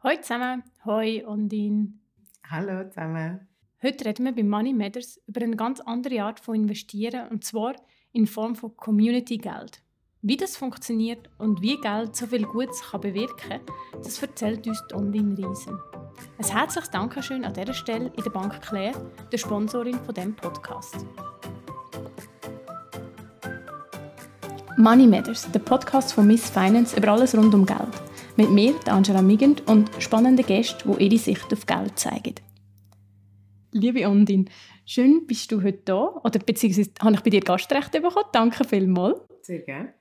Hallo zusammen, hoi Ondine. Hallo zusammen. Heute reden wir bei Money Matters über eine ganz andere Art von Investieren und zwar in Form von Community-Geld. Wie das funktioniert und wie Geld so viel Gutes kann bewirken kann, das erzählt uns Ondine Riesen. Ein herzliches Dankeschön an dieser Stelle in der Bank Claire, der Sponsorin von dem Podcast. Money Matters, der Podcast von Miss Finance über alles rund um Geld. Mit mir, Angela Migend, und spannenden Gästen, die ihre Sicht auf Geld zeigen. Liebe Ondin, schön bist du heute da. Oder beziehungsweise habe ich bei dir Gastrecht bekommen. Danke vielmals. Sehr gerne.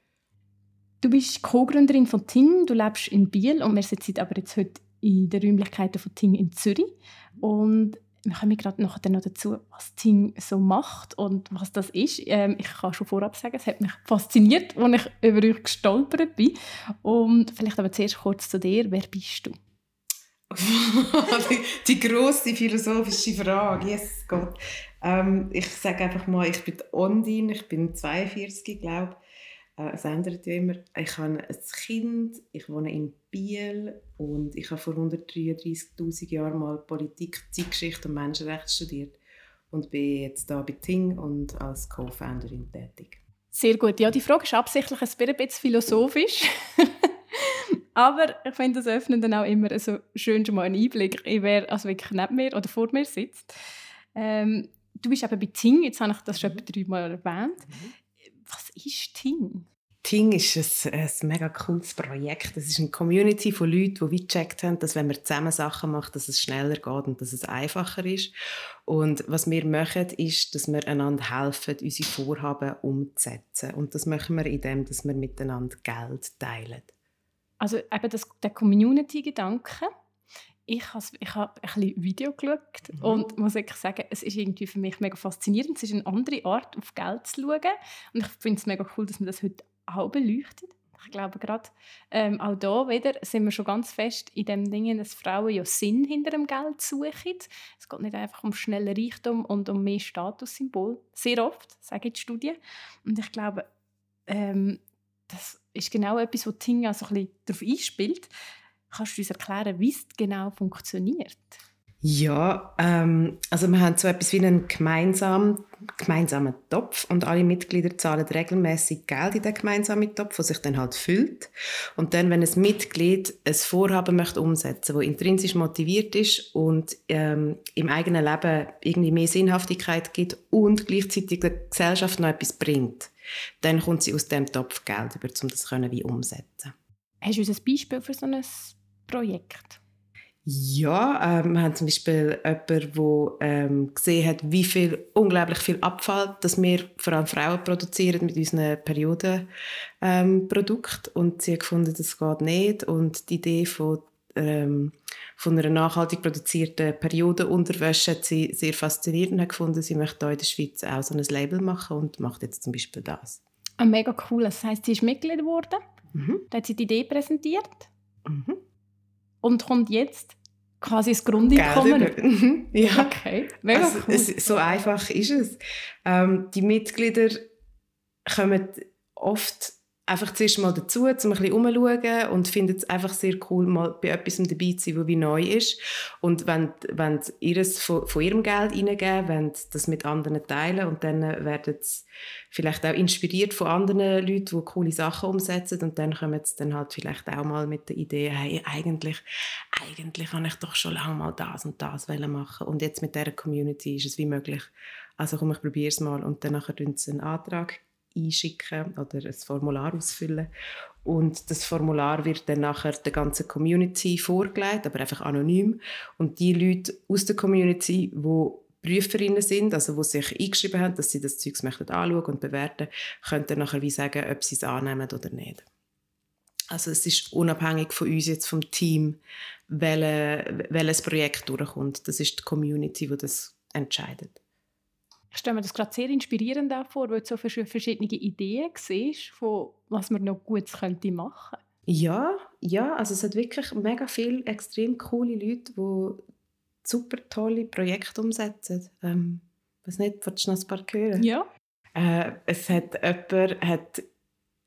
Du bist Co-Gründerin von Ting, du lebst in Biel und wir sitzen aber jetzt heute in den Räumlichkeiten von Ting in Zürich. Und wir kommen gerade noch dazu, was Ting so macht und was das ist. Ähm, ich kann schon vorab sagen, es hat mich fasziniert, als ich über euch gestolpert bin. Und vielleicht aber zuerst kurz zu dir, wer bist du? die, die grosse philosophische Frage, yes Gott. Ähm, ich sage einfach mal, ich bin Ondine, ich bin 42, glaube ich es ändert ja immer. Ich habe ein Kind, ich wohne in Biel und ich habe vor 133'000 Jahren mal Politik, Zeitgeschichte und Menschenrecht studiert und bin jetzt da bei Ting und als Co-Founderin tätig. Sehr gut. Ja, die Frage ist absichtlich ein bisschen philosophisch. Aber ich finde, das öffnet dann auch immer so schön schon mal einen Einblick, wer also wirklich neben mir oder vor mir sitzt. Ähm, du bist eben bei Ting, jetzt habe ich das schon mhm. dreimal erwähnt. Mhm. Ist Ting? Ting ist ein, ein mega cooles Projekt. Es ist eine Community von Leuten, die gecheckt haben, dass wenn wir zusammen Sachen machen, dass es schneller geht und dass es einfacher ist. Und was wir machen, ist, dass wir einander helfen, unsere Vorhaben umzusetzen. Und das machen wir indem, dass wir miteinander Geld teilen. Also eben das, der Community-Gedanke, ich habe ich hab ein bisschen Video geschaut mhm. und muss wirklich sagen, es ist irgendwie für mich mega faszinierend. Es ist eine andere Art, auf Geld zu schauen. Und ich finde es mega cool, dass man das heute auch beleuchtet. Ich glaube gerade, ähm, auch da wieder sind wir schon ganz fest in dem Ding, dass Frauen ja Sinn hinter dem Geld suchen. Es geht nicht einfach um schnellen Reichtum und um mehr Statussymbol. Sehr oft, sagen die Studien. Und ich glaube, ähm, das ist genau etwas, wo Tinga so ein bisschen darauf einspielt. Kannst du uns erklären, wie es genau funktioniert? Ja, ähm, also wir haben so etwas wie einen gemeinsamen, gemeinsamen Topf und alle Mitglieder zahlen regelmäßig Geld in den gemeinsamen Topf, der sich dann halt füllt. Und dann, wenn ein Mitglied ein Vorhaben möchte umsetzen, wo intrinsisch motiviert ist und ähm, im eigenen Leben irgendwie mehr Sinnhaftigkeit gibt und gleichzeitig der Gesellschaft noch etwas bringt, dann kommt sie aus dem Topf Geld über, um das können wie umsetzen. Hast du uns ein Beispiel für so ein Projekt? Ja, ähm, wir haben zum Beispiel jemanden, der ähm, gesehen hat, wie viel, unglaublich viel Abfall, das wir vor allem Frauen produzieren mit unseren Periodenprodukten. Ähm, und sie hat gefunden, das geht nicht. Und die Idee von, ähm, von einer nachhaltig produzierten Periodenunterwäsche hat sie sehr faszinierend und hat gefunden, sie möchte hier in der Schweiz auch so ein Label machen und macht jetzt zum Beispiel das. Ah, mega cool. Das heisst, sie ist Mitglied geworden. Mhm. Da hat sie die Idee präsentiert. Mhm und kommt jetzt quasi das Grundeinkommen. Mhm. ja, okay. Mega also, cool. Es, so einfach ist es. Ähm, die Mitglieder kommen oft einfach zuerst mal dazu, um ein bisschen umzuschauen und finden es einfach sehr cool, mal bei etwas dabei zu sein, was wie neu ist. Und wenn, wenn ihres von, von ihrem Geld reingeben, wenn das mit anderen teilen und dann werden sie vielleicht auch inspiriert von anderen Leuten, die coole Sachen umsetzen und dann kommen sie dann halt vielleicht auch mal mit der Idee, hey, eigentlich, eigentlich kann ich doch schon lange mal das und das machen und jetzt mit dieser Community ist es wie möglich. Also komm, ich probiere es mal und dann nachher sie einen Antrag einschicken oder ein Formular ausfüllen. Und das Formular wird dann nachher der ganzen Community vorgelegt, aber einfach anonym. Und die Leute aus der Community, die Prüferinnen sind, also die sich eingeschrieben haben, dass sie das Zeug anschauen und bewerten, können dann nachher wie sagen, ob sie es annehmen oder nicht. Also es ist unabhängig von uns jetzt vom Team, welches Projekt durchkommt. Das ist die Community, die das entscheidet. Ich stelle mir das gerade sehr inspirierend vor, weil du so verschiedene Ideen siehst, von was man noch gut könnte machen Ja, ja, also es hat wirklich mega viele extrem coole Leute, die super tolle Projekte umsetzen. Ähm, weiß nicht, willst du noch ein paar hören? Ja. Äh, es hat jemand hat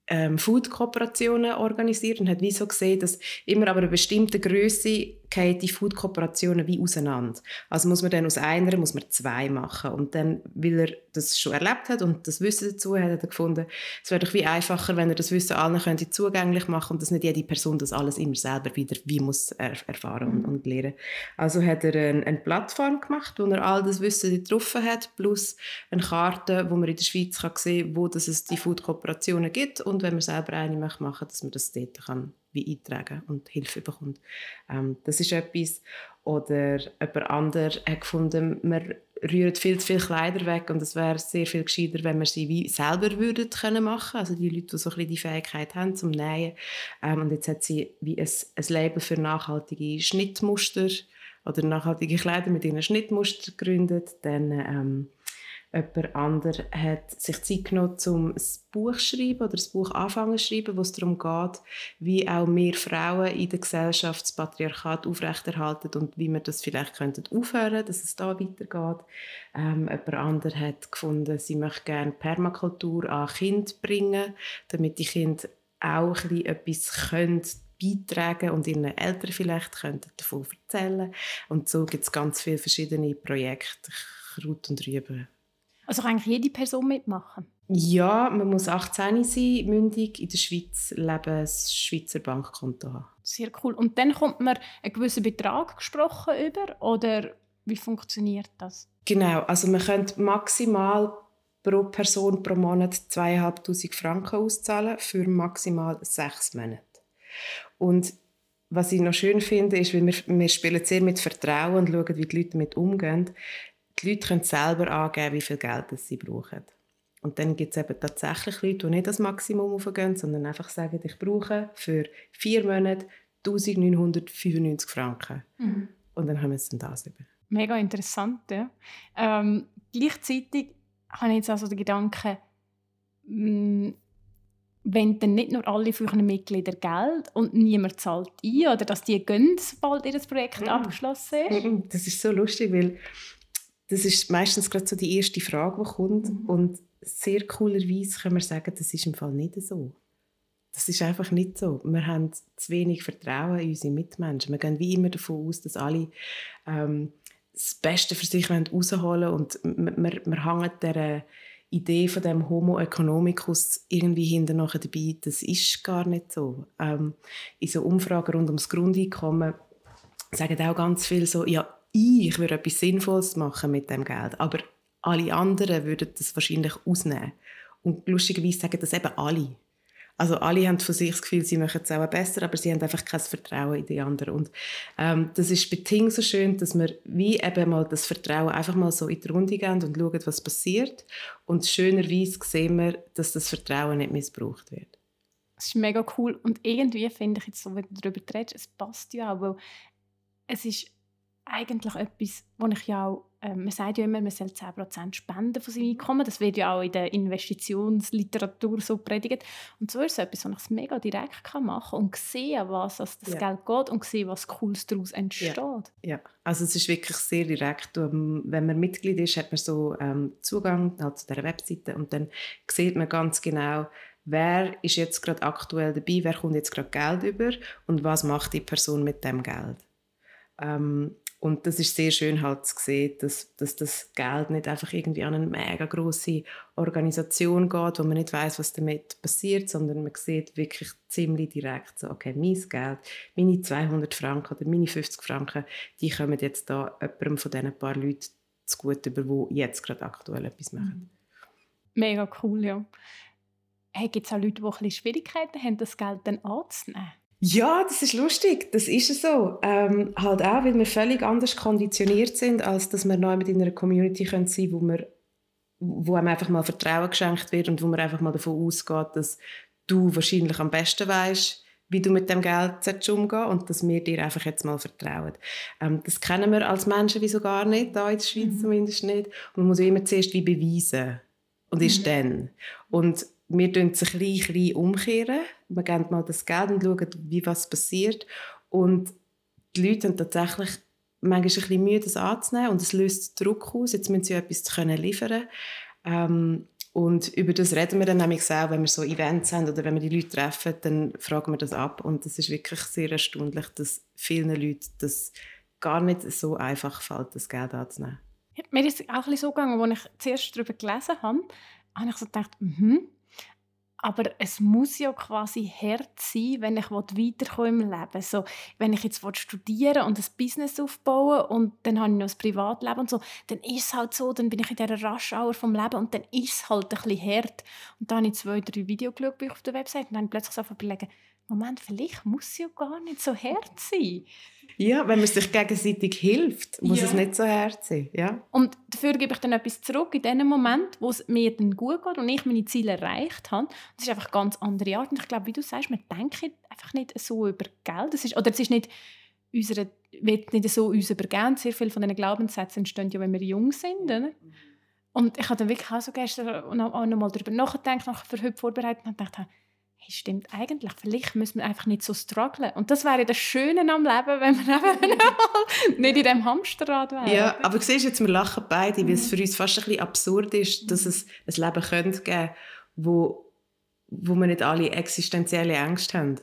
ähm, Food-Kooperationen organisiert und hat wie so gesehen, dass immer aber eine bestimmte Größe gehen die Food-Kooperationen wie auseinander. Also muss man dann aus einer muss man zwei machen. Und dann, weil er das schon erlebt hat und das Wissen dazu hat, hat er gefunden, es wäre doch wie einfacher, wenn er das Wissen allen könnte zugänglich machen und dass nicht jede Person das alles immer selber wieder wie muss er erfahren und, und lernen. Also hat er eine, eine Plattform gemacht, wo er all das Wissen drauf hat, plus eine Karte, wo man in der Schweiz kann sehen, wo das es die Food-Kooperationen gibt und wenn man selber eine machen möchte, dass man das dort kann wie eintragen und Hilfe bekommt. Ähm, das ist etwas. Oder jemand anderes hat gefunden, man rührt viel zu viele Kleider weg und es wäre sehr viel gescheiter, wenn wir sie wie selber würden können machen Also die Leute, die so ein bisschen die Fähigkeit haben zum Nähen. Ähm, und jetzt hat sie wie ein, ein Label für nachhaltige Schnittmuster oder nachhaltige Kleider mit ihren Schnittmuster gegründet. Dann ähm, Jemand anderes hat sich Zeit genommen, um ein Buch zu schreiben oder ein Buch anfangen zu schreiben, wo es darum geht, wie auch mehr Frauen in der Gesellschaft das Patriarchat aufrechterhalten und wie wir das vielleicht könnten aufhören dass es da weitergeht. Ähm, jemand anderes hat gefunden, sie möchte gerne Permakultur an Kinder bringen, damit die Kinder auch ein etwas können beitragen und ihren Eltern vielleicht könnten davon erzählen Und so gibt es ganz viele verschiedene Projekte, Kraut und Rüben also kann eigentlich jede Person mitmachen? Ja, man muss 18 sein, mündig, in der Schweiz leben, ein Schweizer Bankkonto haben. Sehr cool. Und dann kommt man einen gewissen Betrag gesprochen über oder wie funktioniert das? Genau, also man könnte maximal pro Person pro Monat 2'500 Franken auszahlen für maximal sechs Monate. Und was ich noch schön finde, ist, weil wir, wir spielen sehr mit Vertrauen und schauen, wie die Leute damit umgehen die Leute können selber angeben, wie viel Geld sie brauchen. Und dann gibt es eben tatsächlich Leute, die nicht das Maximum aufgehen, sondern einfach sagen, ich brauche für vier Monate 1995 Franken. Mhm. Und dann haben wir es dann das über. Mega interessant, ja. Ähm, gleichzeitig habe ich jetzt also den Gedanken, mh, mm, wenn dann nicht nur alle für ihre Mitglieder Geld und niemand zahlt ein oder dass die gehen, sobald ihr Projekt mhm. abgeschlossen ist. Das ist so lustig, weil das ist meistens gerade so die erste Frage, die kommt. Mhm. Und sehr coolerweise können wir sagen, das ist im Fall nicht so. Das ist einfach nicht so. Wir haben zu wenig Vertrauen in unsere Mitmenschen. Wir gehen wie immer davon aus, dass alle ähm, das Beste für sich rausholen wollen und wir, wir hängen der Idee von dem Homo economicus irgendwie hinter dabei. Das ist gar nicht so. Ähm, in so Umfragen rund ums Grundeinkommen sagen auch ganz viele so, ja, ich würde etwas Sinnvolles machen mit dem Geld, aber alle anderen würden das wahrscheinlich ausnehmen. Und lustigerweise sagen das eben alle. Also alle haben von sich das Gefühl, sie machen es auch besser, aber sie haben einfach kein Vertrauen in die anderen. Und ähm, das ist bei Ting so schön, dass wir wie eben mal das Vertrauen einfach mal so in die Runde gehen und schauen, was passiert. Und schönerweise sehen wir, dass das Vertrauen nicht missbraucht wird. Das ist mega cool. Und irgendwie finde ich jetzt so, wenn du darüber redest, es passt ja auch, weil es ist eigentlich etwas, wo ich ja auch, äh, man sagt ja immer, man soll 10% spenden von seinem Einkommen, das wird ja auch in der Investitionsliteratur so predigt. Und so ist es etwas, wo ich es mega direkt kann machen kann und sehen, was das ja. Geld geht und sehen, was Cooles daraus entsteht. Ja. ja. also es ist wirklich sehr direkt. Ähm, wenn man Mitglied ist, hat man so ähm, Zugang halt zu dieser Webseite und dann sieht man ganz genau, wer ist jetzt gerade aktuell dabei, wer kommt jetzt gerade Geld über und was macht die Person mit dem Geld. Ähm, und das ist sehr schön halt zu sehen, dass, dass das Geld nicht einfach irgendwie an eine mega große Organisation geht, wo man nicht weiß, was damit passiert, sondern man sieht wirklich ziemlich direkt so, okay, mein Geld, meine 200 Franken oder meine 50 Franken, die kommen jetzt da jemandem von diesen paar Leuten zugute, über die jetzt gerade aktuell etwas machen. Mega cool, ja. Hey, gibt es auch Leute, die ein bisschen Schwierigkeiten haben, das Geld dann anzunehmen? Ja, das ist lustig. Das ist so. Ähm, halt auch, weil wir völlig anders konditioniert sind, als dass wir neu mit in einer Community können sein können, wo, wir, wo einem einfach mal Vertrauen geschenkt wird und wo man einfach mal davon ausgeht, dass du wahrscheinlich am besten weißt, wie du mit dem Geld umgehen und dass wir dir einfach jetzt mal vertrauen. Ähm, das kennen wir als Menschen wieso gar nicht, da in der Schweiz mhm. zumindest nicht. Und man muss immer zuerst wie beweisen. Und ist mhm. dann. Und wir tun sich klein, klein umkehren. Wir geben mal das Geld und schauen, wie was passiert. Und die Leute haben tatsächlich manchmal ein bisschen Mühe, das anzunehmen und es löst Druck aus. Jetzt müssen sie etwas können liefern ähm, und über das reden wir dann nämlich auch, wenn wir so Events haben oder wenn wir die Leute treffen, dann fragen wir das ab. Und es ist wirklich sehr erstaunlich, dass vielen Leuten das gar nicht so einfach fällt, das Geld anzunehmen. Mir ist es auch ein bisschen so gegangen, als ich zuerst darüber gelesen habe, habe ich so gedacht, mhm, aber es muss ja quasi hart sein, wenn ich weiterkommen im Leben. So, wenn ich jetzt studieren und ein Business aufbauen und dann habe ich noch ein Privatleben und so, dann ist es halt so, dann bin ich in dieser Rush-Hour vom Leben und dann ist es halt ein bisschen hart. Und dann habe ich zwei, drei Videos geschaut auf der Website und dann habe ich plötzlich so Moment, vielleicht muss es ja gar nicht so hart sein. Ja, wenn man sich gegenseitig hilft, muss ja. es nicht so hart sein. Ja. Und dafür gebe ich dann etwas zurück in dem Moment, wo es mir dann gut geht und ich meine Ziele erreicht habe. Das ist einfach eine ganz andere Art. Und ich glaube, wie du sagst, man denkt einfach nicht so über Geld. Das ist, oder es ist nicht unsere, wird nicht so uns übergeben. Sehr viele von diesen Glaubenssätzen entstehen ja, wenn wir jung sind. Oder? Und ich habe dann wirklich auch so gestern noch, auch noch mal darüber nachgedacht, nach für heute vorbereitet und gedacht, hey, stimmt eigentlich, vielleicht müssen wir einfach nicht so strugglen. Und das wäre das Schöne am Leben, wenn wir eben nicht in diesem Hamsterrad wären. Ja, aber du siehst jetzt, wir lachen beide, mhm. weil es für uns fast ein bisschen absurd ist, dass es ein Leben könnte geben wo, wo wir nicht alle existenzielle Ängste haben.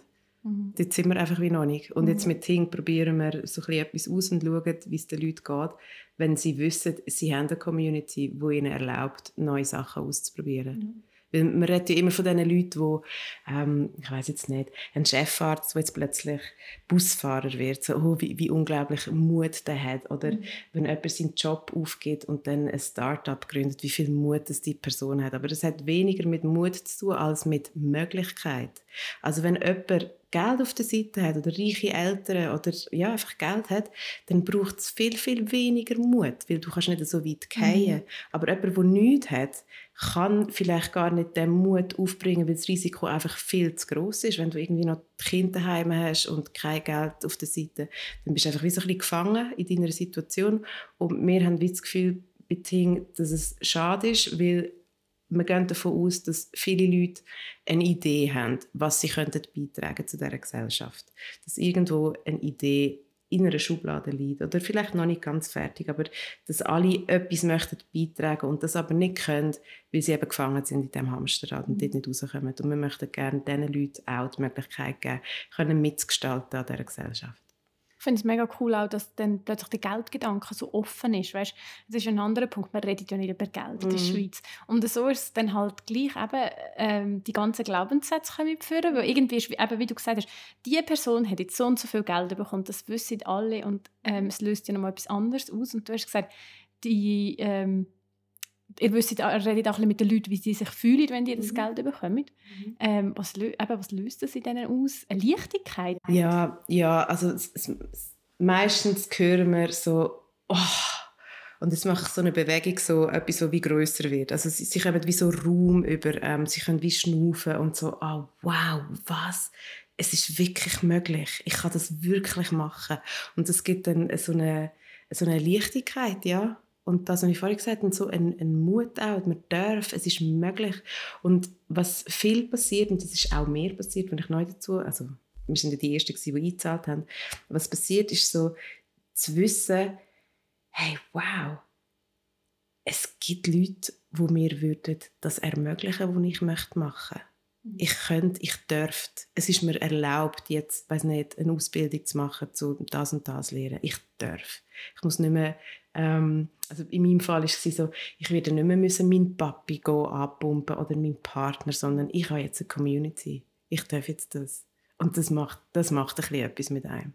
Mhm. Dort sind wir einfach wie noch nicht. Und jetzt mhm. mit Ting probieren wir so ein etwas aus und schauen, wie es den Leuten geht, wenn sie wissen, sie haben eine Community, die ihnen erlaubt, neue Sachen auszuprobieren. Mhm. Weil man redet ja immer von diesen Leuten, die, ähm, ich weiß jetzt nicht, ein Chefarzt, der jetzt plötzlich Busfahrer wird, so, oh, wie, wie unglaublich Mut der hat. Oder mhm. wenn jemand seinen Job aufgeht und dann ein Start-up gründet, wie viel Mut das die Person hat. Aber das hat weniger mit Mut zu tun als mit Möglichkeit. Also wenn jemand Geld auf der Seite hat oder reiche Eltern oder ja, einfach Geld hat, dann braucht es viel, viel weniger Mut, weil du kannst nicht so weit fallen. Mhm. Aber jemand, der nichts hat, kann vielleicht gar nicht den Mut aufbringen, weil das Risiko einfach viel zu groß ist. Wenn du irgendwie noch Kinder daheim hast und kein Geld auf der Seite, dann bist du einfach wie so ein bisschen gefangen in deiner Situation. Und wir haben wie das Gefühl, dass es schade ist, weil wir gehen davon aus, dass viele Leute eine Idee haben, was sie könnten beitragen zu dieser Gesellschaft. Dass irgendwo eine Idee in einer Schublade liegt oder vielleicht noch nicht ganz fertig, aber dass alle etwas möchten beitragen und das aber nicht können, weil sie eben gefangen sind in diesem Hamsterrad und dort nicht rauskommen. Und wir möchten gerne diesen Leuten auch die Möglichkeit geben, können mitzugestalten an dieser Gesellschaft. Ich finde es mega cool auch, dass dann plötzlich der Geldgedanke so offen ist. Weißt, das ist ein anderer Punkt. Man redet ja nicht über Geld in der mhm. Schweiz. Und so ist es dann halt gleich eben, ähm, die ganzen Glaubenssätze können mitführen, weil irgendwie ist, eben, wie du gesagt hast, die Person hat jetzt so und so viel Geld bekommen, das wissen alle und ähm, es löst ja nochmal etwas anderes aus. Und du hast gesagt, die ähm, ihr wisst, ihr redet auch mit den Leuten, wie sie sich fühlen, wenn die das mhm. Geld bekommen. Mhm. Ähm, was, eben, was löst das in denen aus? Eine Leichtigkeit? Ja, ja also es, es, meistens hören wir so, oh, und mache ich so eine Bewegung, so etwas, so wie größer wird. Also sie, sie kommen wie so Raum über, ähm, sie können wie schnaufen und so, oh, wow, was? Es ist wirklich möglich. Ich kann das wirklich machen. Und es gibt dann so eine, so eine Leichtigkeit, ja. Und das, was ich vorhin gesagt habe, so ein, ein Mut auch, man darf, es ist möglich. Und was viel passiert, und das ist auch mehr passiert, wenn ich neu dazu, also wir sind ja die Ersten, die eingezahlt haben, was passiert, ist so zu wissen, hey, wow, es gibt Leute, die mir würden das ermöglichen, was ich möchte machen mhm. ich könnte, ich dürfte. Es ist mir erlaubt, jetzt, weiß nicht, eine Ausbildung zu machen, zu das und das lernen. Ich darf. Ich muss nicht mehr ähm, also in meinem Fall war es so, ich werde nicht mehr müssen meinen Papi abpumpen oder meinen Partner, sondern ich habe jetzt eine Community. Ich darf jetzt das. Und das macht, das macht ein etwas mit einem.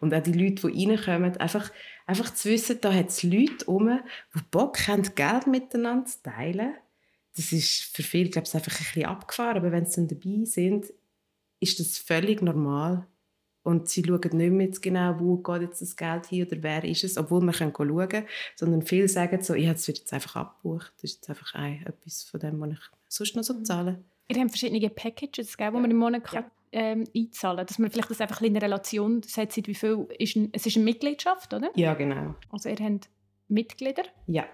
Und auch die Leute, die reinkommen, einfach, einfach zu wissen, da hat es Leute herum, die Bock haben, Geld miteinander zu teilen. Das ist für viele, glaube ich, einfach ein bisschen abgefahren, aber wenn sie dann dabei sind, ist das völlig normal. Und sie schauen nicht mehr genau, wo geht jetzt das Geld hin oder wer ist es, obwohl man schauen kann, sondern viele sagen so, ich habe es jetzt einfach abgebucht, das ist jetzt einfach ein, etwas von dem, was ich sonst noch so mhm. zahle. Ihr habt verschiedene Packages, gell, die man im Monat kann, ähm, einzahlen kann, dass man vielleicht das einfach in Relation setzt, wie viel ist ein, es ist eine Mitgliedschaft, oder? Ja, genau. Also ihr habt Mitglieder? Ja.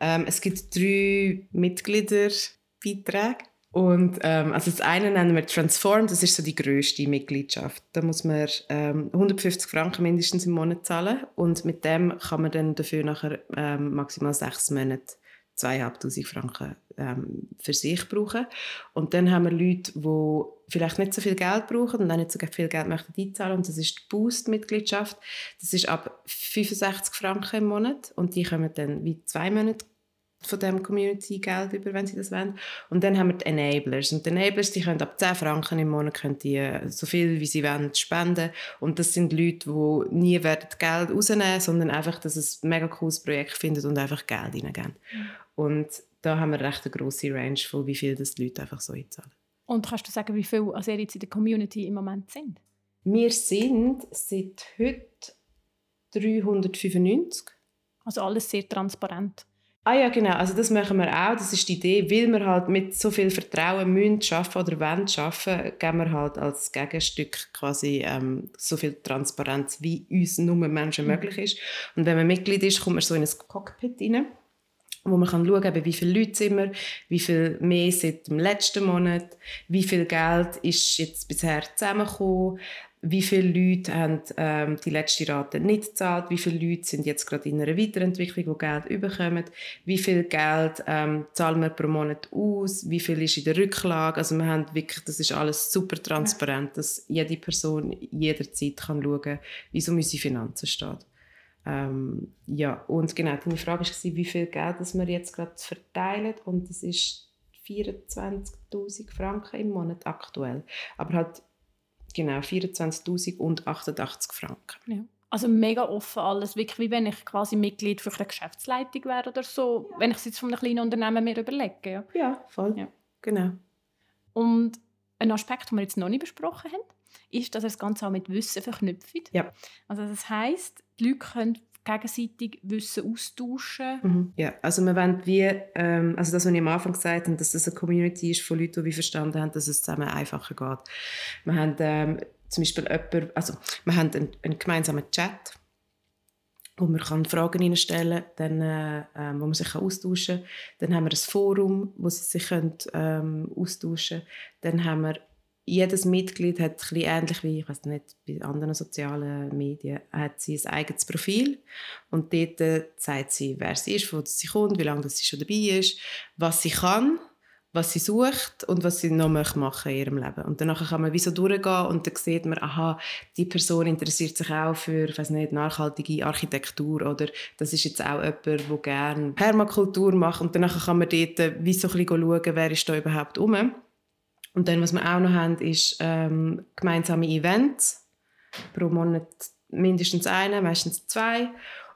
Ähm, es gibt drei Mitgliederbeiträge und ähm, also das eine nennen wir Transform, das ist so die größte Mitgliedschaft. Da muss man ähm, 150 Franken mindestens im Monat zahlen und mit dem kann man dann dafür nachher ähm, maximal sechs Monate 2'500 Franken ähm, für sich brauchen. Und dann haben wir Leute, die vielleicht nicht so viel Geld brauchen und auch nicht so viel Geld möchten einzahlen. Und das ist die Boost-Mitgliedschaft. Das ist ab 65 Franken im Monat und die kommen dann wie zwei Monate von dem Community-Geld über, wenn sie das wollen. Und dann haben wir die Enablers. Und die Enablers, die können ab 10 Franken im Monat können die äh, so viel, wie sie wollen, spenden. Und das sind Leute, die nie werden Geld rausnehmen sondern einfach, dass es ein mega cooles Projekt findet und einfach Geld reingeben. Mhm. Und da haben wir recht eine grosse Range von wie viel das die Leute einfach so einzahlen. Und kannst du sagen, wie viele also jetzt in der Community im Moment sind? Wir sind seit heute 395. Also alles sehr transparent. Ah ja, genau. Also das machen wir auch. Das ist die Idee. Weil wir halt mit so viel Vertrauen müssen arbeiten oder wollen arbeiten, geben wir halt als Gegenstück quasi ähm, so viel Transparenz, wie uns nur Menschen mhm. möglich ist. Und wenn man Mitglied ist, kommt man so in ein Cockpit rein wo man kann schauen kann, wie viele Leute sind wir, wie viel mehr seit dem letzten Monat, wie viel Geld ist jetzt bisher zusammengekommen, wie viele Leute haben ähm, die letzte Rate nicht gezahlt, wie viele Leute sind jetzt gerade in einer Weiterentwicklung, wo Geld überkommen, wie viel Geld ähm, zahlen wir pro Monat aus, wie viel ist in der Rücklage, also wir haben wirklich, das ist alles super transparent, dass jede Person jederzeit kann schauen, wie so unsere Finanzen steht. Ähm, ja, und genau, deine Frage war, wie viel Geld das wir jetzt gerade verteilen und das ist 24'000 Franken im Monat aktuell. Aber halt Genau, 24.088 Franken. Ja. Also mega offen alles, wirklich wie wenn ich quasi Mitglied für eine Geschäftsleitung wäre oder so, ja. wenn ich es jetzt von einem kleinen Unternehmen mir überlege. Ja, ja voll. Ja. Genau. Und ein Aspekt, den wir jetzt noch nicht besprochen haben, ist, dass er das Ganze auch mit Wissen verknüpft. Ja. Also das heißt, die Leute können gegenseitig Wissen austauschen. Mhm. Ja, also wir wollen wie, ähm, also das, was ich am Anfang gesagt habe, dass das eine Community ist von Leuten, die wir verstanden haben, dass es zusammen einfacher geht. Wir haben ähm, zum Beispiel jemanden, also wir haben einen, einen gemeinsamen Chat, wo man kann Fragen stellen kann, äh, ähm, wo man sich austauschen kann. Dann haben wir ein Forum, wo sie sich können, ähm, austauschen können. Dann haben wir jedes Mitglied hat ein ähnlich wie, ich weiß nicht, bei anderen sozialen Medien, hat sie ein eigenes Profil und dort äh, sagt sie, wer sie ist, wo sie kommt, wie lange sie schon dabei ist, was sie kann, was sie sucht und was sie noch machen möchte in ihrem Leben. Und danach kann man wie so durchgehen und dann sieht man, aha, die Person interessiert sich auch für, ich weiß nicht, nachhaltige Architektur oder das ist jetzt auch jemand, der gerne Permakultur macht und danach kann man dort äh, wie so ein bisschen schauen, wer ist da überhaupt rum. Und dann, was wir auch noch haben, ist ähm, gemeinsame Events. Pro Monat mindestens eine, meistens zwei,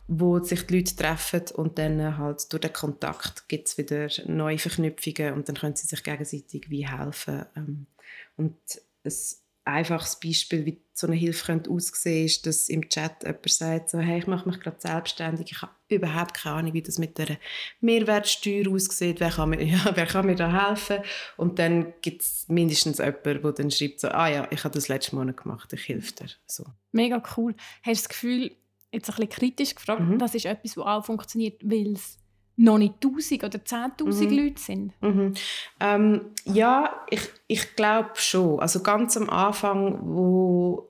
wo sich die Leute treffen und dann halt durch den Kontakt gibt es wieder neue Verknüpfungen und dann können sie sich gegenseitig wie helfen. Ähm, und es einfaches Beispiel, wie so eine Hilfe könnte aussehen ist, dass im Chat jemand sagt, so, hey, ich mache mich gerade selbstständig, ich habe überhaupt keine Ahnung, wie das mit der Mehrwertsteuer aussieht, wer kann mir, ja, wer kann mir da helfen? Und dann gibt es mindestens jemanden, der dann schreibt, so, ah ja, ich habe das letzte Monat gemacht, ich helfe dir. So. Mega cool. Hast du das Gefühl, jetzt ein bisschen kritisch gefragt, mhm. das ist etwas, das auch funktioniert, weil es noch nicht 1000 oder 10.000 mhm. Leute sind? Mhm. Ähm, ja, ich, ich glaube schon. Also ganz am Anfang, wo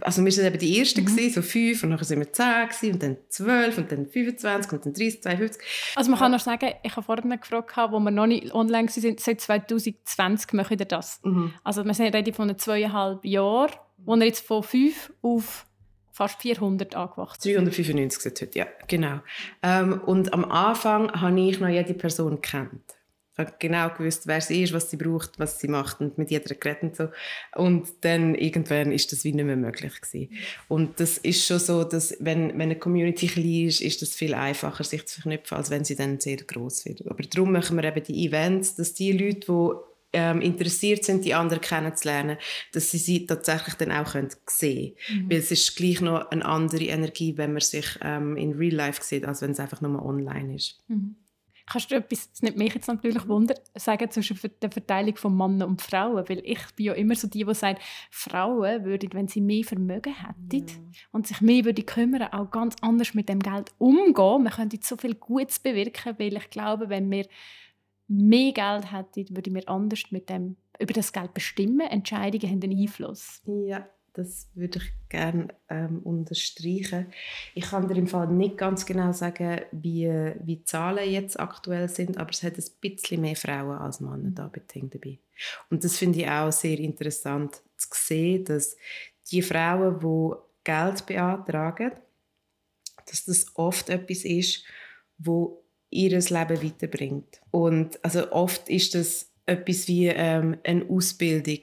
also wir waren eben die Ersten, mhm. gewesen, so fünf, und dann sind wir zehn, gewesen, und dann zwölf, und dann 25, und dann 30, 52. Also man kann noch sagen, ich habe vorhin gefragt, wo wir noch nicht online waren, seit 2020 machen wir das. Mhm. Also wir sind reden von zweieinhalb Jahren, wo wir jetzt von fünf auf fast 400 angewachsen 395 sind heute, ja, genau. Ähm, und am Anfang habe ich noch jede Person kennt. Ich habe genau gewusst, wer sie ist, was sie braucht, was sie macht und mit jeder geredet und so. Und dann irgendwann ist das wie nicht mehr möglich gewesen. Und das ist schon so, dass wenn, wenn eine Community klein ist, ist das viel einfacher, sich zu verknüpfen, als wenn sie dann sehr groß wird. Aber darum machen wir eben die Events, dass die Leute, die ähm, interessiert sind, die anderen kennenzulernen, dass sie sie tatsächlich dann auch können sehen können. Mhm. Weil es ist gleich noch eine andere Energie, wenn man sich ähm, in Real Life sieht, als wenn es einfach nur online ist. Mhm. Kannst du etwas, das nimmt mich jetzt natürlich Wunder, sagen zwischen der Verteilung von Männern und Frauen? Weil ich bin ja immer so die, die sagen, Frauen würden, wenn sie mehr Vermögen hätten ja. und sich mehr würden kümmern, auch ganz anders mit dem Geld umgehen. Man könnte so viel Gutes bewirken, weil ich glaube, wenn wir mehr Geld hätten, würden wir anders mit dem, über das Geld bestimmen. Entscheidungen haben einen Einfluss. Ja, Das würde ich gerne ähm, unterstreichen. Ich kann dir im Fall nicht ganz genau sagen, wie, wie die Zahlen jetzt aktuell sind, aber es hat ein bisschen mehr Frauen als Männer da dabei. Und das finde ich auch sehr interessant zu sehen, dass die Frauen, die Geld beantragen, dass das oft etwas ist, wo ihr Leben weiterbringt. Und also oft ist das etwas wie ähm, eine Ausbildung.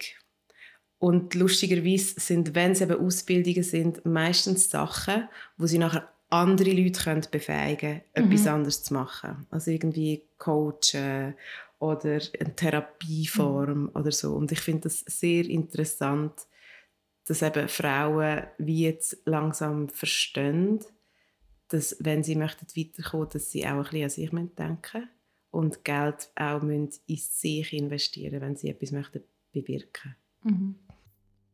Und lustigerweise sind, wenn es eben Ausbildungen sind, meistens Sachen, wo sie nachher andere Leute können befähigen können, mhm. etwas anderes zu machen. Also irgendwie coachen oder eine Therapieform mhm. oder so. Und ich finde das sehr interessant, dass eben Frauen wie jetzt langsam verstehen, dass wenn sie möchten weiterkommen, dass sie auch ein bisschen an sich denken und Geld auch in sich investieren wenn sie etwas möchten bewirken mhm.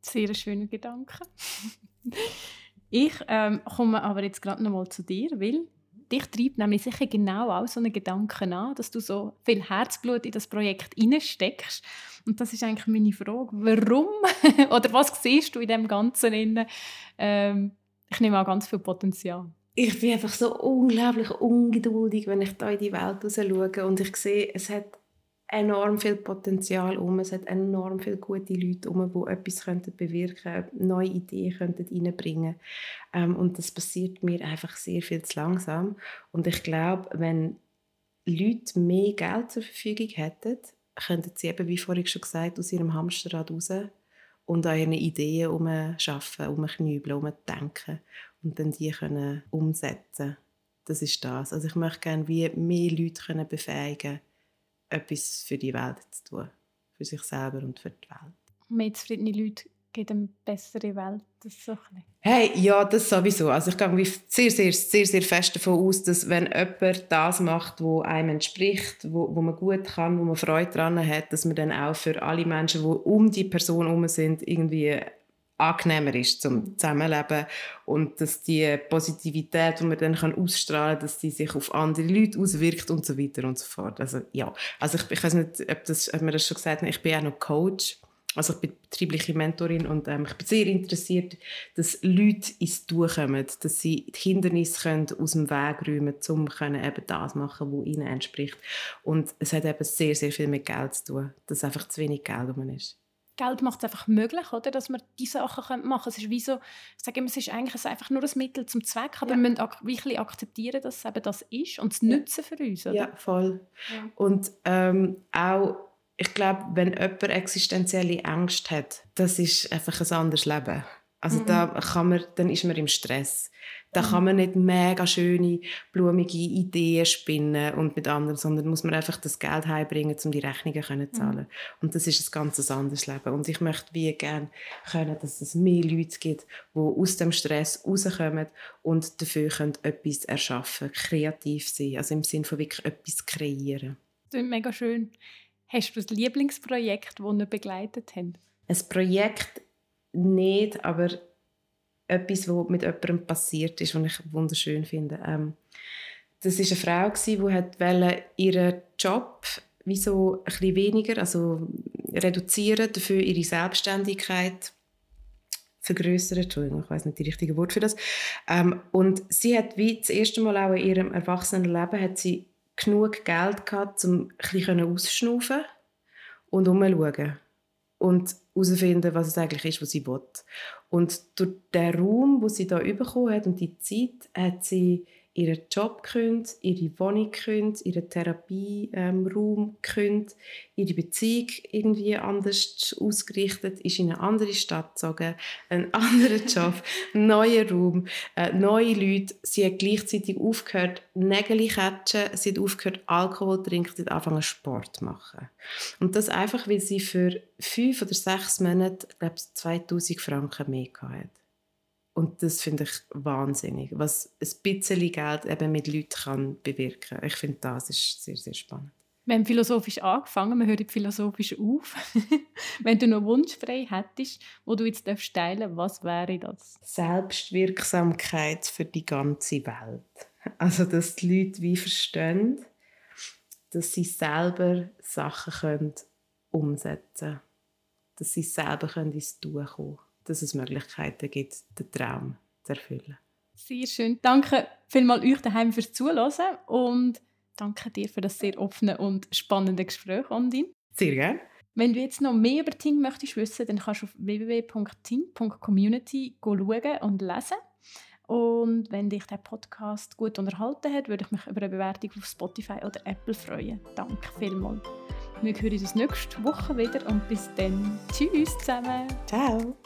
Sehr schöner Gedanke. ich ähm, komme aber jetzt gerade noch mal zu dir, weil dich treibt nämlich sicher genau auch so einen Gedanken an, dass du so viel Herzblut in das Projekt hineinsteckst. Und das ist eigentlich meine Frage. Warum? Oder was siehst du in dem Ganzen? Ähm, ich nehme auch ganz viel Potenzial ich bin einfach so unglaublich ungeduldig, wenn ich da in die Welt schaue und ich sehe, es hat enorm viel Potenzial um, es hat enorm viele gute Leute um, die etwas könnten bewirken neue Ideen könnten reinbringen. Ähm, und das passiert mir einfach sehr viel zu langsam. Und ich glaube, wenn Leute mehr Geld zur Verfügung hätten, könnten sie eben, wie vorhin schon gesagt, aus ihrem Hamsterrad raus und an ihren Ideen umschaffen, umknübeln, umdenken und dann die können umsetzen Das ist das. Also ich möchte gerne wie mehr Leute können befähigen etwas für die Welt zu tun. Für sich selber und für die Welt. Mehr zufriedene Leute gibt eine bessere Welt. Das so hey, ja, das sowieso. Also ich gehe sehr, sehr, sehr, sehr fest davon aus, dass wenn jemand das macht, wo einem entspricht, wo, wo man gut kann, wo man Freude daran hat, dass man dann auch für alle Menschen, die um die Person herum sind, irgendwie angenehmer ist zum Zusammenleben und dass die Positivität, die man dann kann ausstrahlen kann, dass die sich auf andere Leute auswirkt und so weiter und so fort. Also ja, also ich, ich weiß nicht, ob, das, ob man das schon gesagt hat, ich bin auch noch Coach, also ich bin betriebliche Mentorin und ähm, ich bin sehr interessiert, dass Leute ins Tun kommen, dass sie die Hindernisse können aus dem Weg räumen um können eben das machen, was ihnen entspricht. Und es hat eben sehr, sehr viel mit Geld zu tun, dass einfach zu wenig Geld um ist. Geld macht es einfach möglich, oder, dass man diese Sachen machen können. Es ist wie so, ich sage immer, es ist eigentlich einfach nur ein Mittel zum Zweck, aber ja. wir müssen ak wirklich akzeptieren, dass es eben das ist und es ja. nutzen für uns. Oder? Ja, voll. Ja. Und ähm, auch, ich glaube, wenn jemand existenzielle Ängste hat, das ist einfach ein anderes Leben. Also mhm. da kann man, dann ist man im Stress. Da kann man nicht mega schöne, blumige Ideen spinnen und mit anderen, sondern muss man einfach das Geld heimbringen, um die Rechnungen zu zahlen. Mhm. Und das ist ein ganz anderes Leben. Und ich möchte wie gerne können, dass es mehr Leute gibt, die aus dem Stress rauskommen und dafür können etwas erschaffen, kreativ sein, also im Sinne von wirklich etwas kreieren. Das ist mega schön. Hast du ein Lieblingsprojekt, das wir begleitet haben? Ein Projekt nicht, aber etwas, was mit jemandem passiert ist, was ich wunderschön finde. Ähm, das ist eine Frau, die wollte ihren Job wie so ein weniger, also reduzieren, dafür ihre Selbstständigkeit vergrößern. Entschuldigung, ich weiß nicht die richtige Wort für das. Ähm, und sie hat wie das erste Mal auch in ihrem Erwachsenenleben hat sie genug Geld gehabt, um ein bisschen ausschnaufen und umzuschauen und herausfinden, was es eigentlich ist, was sie will. Und durch den Raum, wo sie da bekommen hat und die Zeit, hat sie ihren Job gekündigt, ihre Wohnung gekündigt, ihren Therapieraum ähm, gekündigt, ihre Beziehung irgendwie anders ausgerichtet, ist in eine andere Stadt gezogen, einen anderen Job, einen neuen Raum, äh, neue Leute. Sie hat gleichzeitig aufgehört, Nägel catchen, sie hat aufgehört, Alkohol zu trinken, sie hat angefangen, Sport zu machen. Und das einfach, weil sie für fünf oder sechs Monate, ich glaube 2000 Franken mehr hatte. Und das finde ich wahnsinnig, was ein bisschen Geld eben mit Leuten kann bewirken kann. Ich finde, das ist sehr, sehr spannend. Wir haben philosophisch angefangen, wir hören philosophisch auf. Wenn du noch wunschfrei hättest, wo du jetzt darfst teilen was wäre das? Selbstwirksamkeit für die ganze Welt. Also, dass die Leute wie verstehen, dass sie selber Sachen können umsetzen können. Dass sie selber ins Tun kommen können dass es Möglichkeiten gibt, den Traum zu erfüllen. Sehr schön. Danke vielmals euch daheim fürs Zuhören und danke dir für das sehr offene und spannende Gespräch, Andin. Sehr gerne. Wenn du jetzt noch mehr über Ting möchtest wissen, dann kannst du auf www.ting.community schauen und lesen. Und wenn dich der Podcast gut unterhalten hat, würde ich mich über eine Bewertung auf Spotify oder Apple freuen. Danke vielmals. Wir hören uns nächste Woche wieder und bis dann. Tschüss zusammen. Ciao.